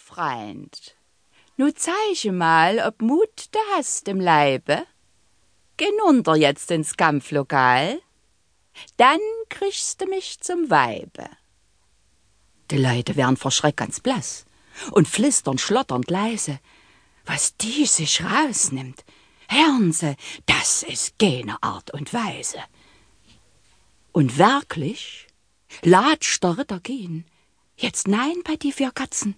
Freund, nu zeige mal, ob Mut du hast im Leibe. Geh nunter jetzt ins Kampflokal, dann kriegst du mich zum Weibe. Die Leute werden vor Schreck ganz blass und flüstern schlotternd leise, was die sich rausnimmt. Hören Sie, das ist keine Art und Weise. Und wirklich, latscht der Ritter gehen, jetzt nein bei die vier Katzen,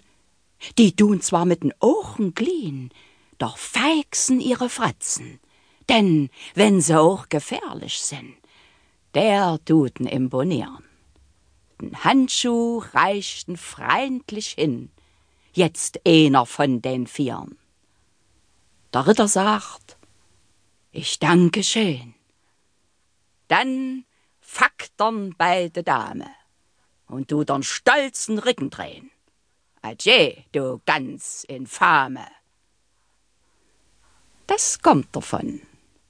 die tun zwar mit den Ochen glien, doch feixen ihre Fratzen, denn wenn sie auch gefährlich sind, der tuten imponieren. Den Handschuh reichten freundlich hin, jetzt einer von den Vieren. Der Ritter sagt, ich danke schön. Dann faktern beide Dame und du dann stolzen Rücken drehen. Adieu, du ganz infame. Das kommt davon,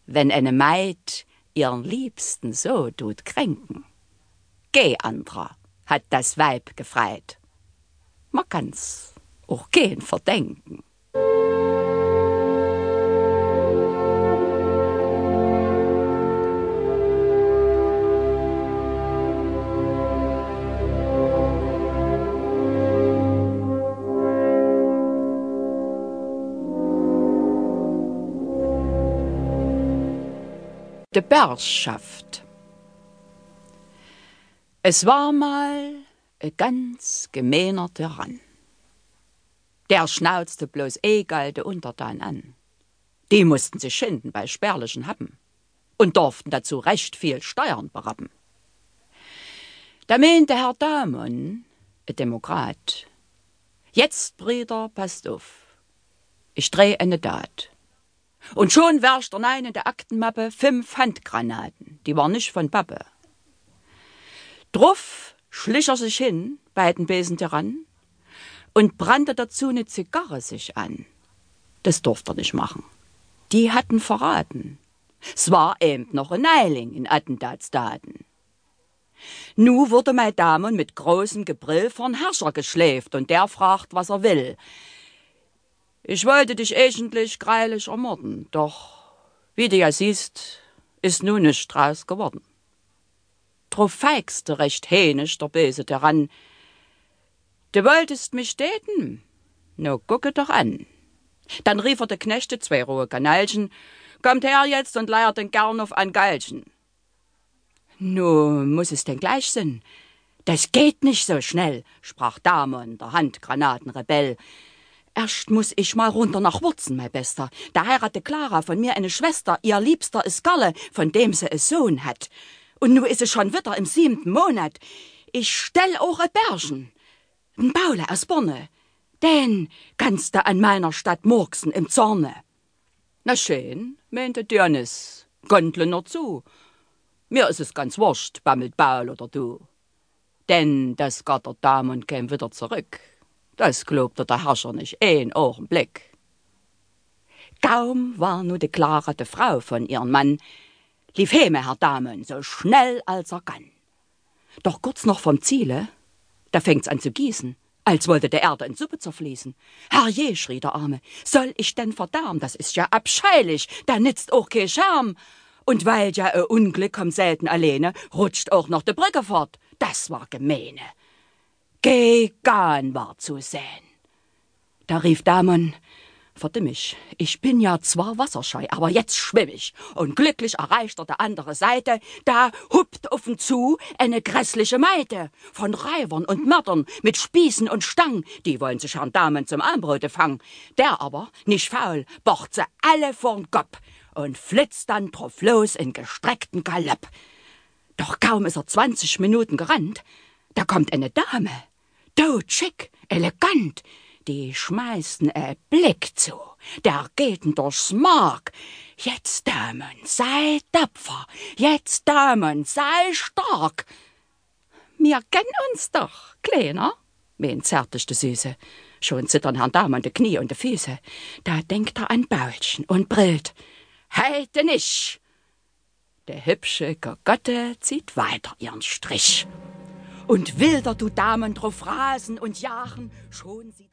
wenn eine Maid ihren Liebsten so tut kränken. Geh, andrer, hat das Weib gefreit. Man kann's auch gehen verdenken. De Bergschaft. Es war mal e ganz gemeiner Tyrann. Der schnauzte bloß egalte Untertan an. Die mussten sich schinden bei spärlichen Happen und durften dazu recht viel Steuern berappen. Da meinte Herr Damon, e Demokrat, jetzt, Brüder, passt auf, ich dreh eine Dat und schon wärscht er in der Aktenmappe fünf Handgranaten, die war nicht von Pappe. Druff schlich er sich hin, bei den Besen heran, und brannte dazu eine Zigarre sich an. Das durfte er nicht machen. Die hatten verraten. Es war eben noch ein Eiling in Attentatsdaten. Nu wurde mein Dame mit großem Gebrill von Herrscher geschläft und der fragt, was er will. Ich wollte dich eigentlich greilich ermorden, doch wie du ja siehst, ist nun nicht draus geworden. Drauf feigste recht hänisch der Böse daran. Du wolltest mich täten? No, gucke doch an. Dann rief er de Knechte zwei rohe Kanalchen, kommt her jetzt und leiert den Gernhof an Galchen. Nu, muss es denn gleich sein? Das geht nicht so schnell, sprach Damon, der Handgranatenrebell. Erst muss ich mal runter nach Wurzen, mein Bester. Da heirate Clara von mir eine Schwester, ihr Liebster ist Galle, von dem sie einen Sohn hat. Und nu is es schon wieder im siebten Monat. Ich stell auch a Bergen. N Paule aus Borne. Den kannst du an meiner Stadt Murksen im Zorne. Na schön, meinte Dionys, Gondle nur zu. Mir is es ganz wurscht, bammelt Paul oder du. Denn das gatter Damen käm wieder zurück. Das glaubte der Herrscher nicht een Augenblick. Kaum war nu de Clara de Frau von ihrem Mann, lief heme Herr Damen so schnell als er kann. Doch kurz noch vom Ziele, da fängt's an zu gießen, als wollte der Erde in Suppe zerfließen. Herrje, schrie der Arme, soll ich denn verdarm, das ist ja abscheulich, da nützt auch kein Charme. Und weil ja ein Unglück kommt selten alleine, rutscht auch noch de Brücke fort. Das war gemeine. Gegan war zu sehen. Da rief Damon, Verdimmig, ich bin ja zwar wasserscheu, aber jetzt schwimm ich. Und glücklich erreicht er der andere Seite, da huppt offen zu eine grässliche Meite von Reivern und Mördern mit Spießen und Stang, die wollen sich Herrn Damen zum Armbrote fangen. Der aber, nicht faul, bocht sie alle vorn Kopf und flitzt dann drauf los in gestreckten Galopp. Doch kaum ist er zwanzig Minuten gerannt, da kommt eine Dame tot schick, elegant, die schmeißen e Blick zu, der gehten durchs Mark. Jetzt, Damen, sei tapfer, jetzt, Damen, sei stark. Mir kennen uns doch, Kleiner, wen zärteste Süße. Schon zittern Herrn Damen de Knie und de Füße. Da denkt er an Baulchen und brillt. Heite nicht! Der hübsche Gogotte zieht weiter ihren Strich und wilder du Damen drauf rasen und jagen, schon sie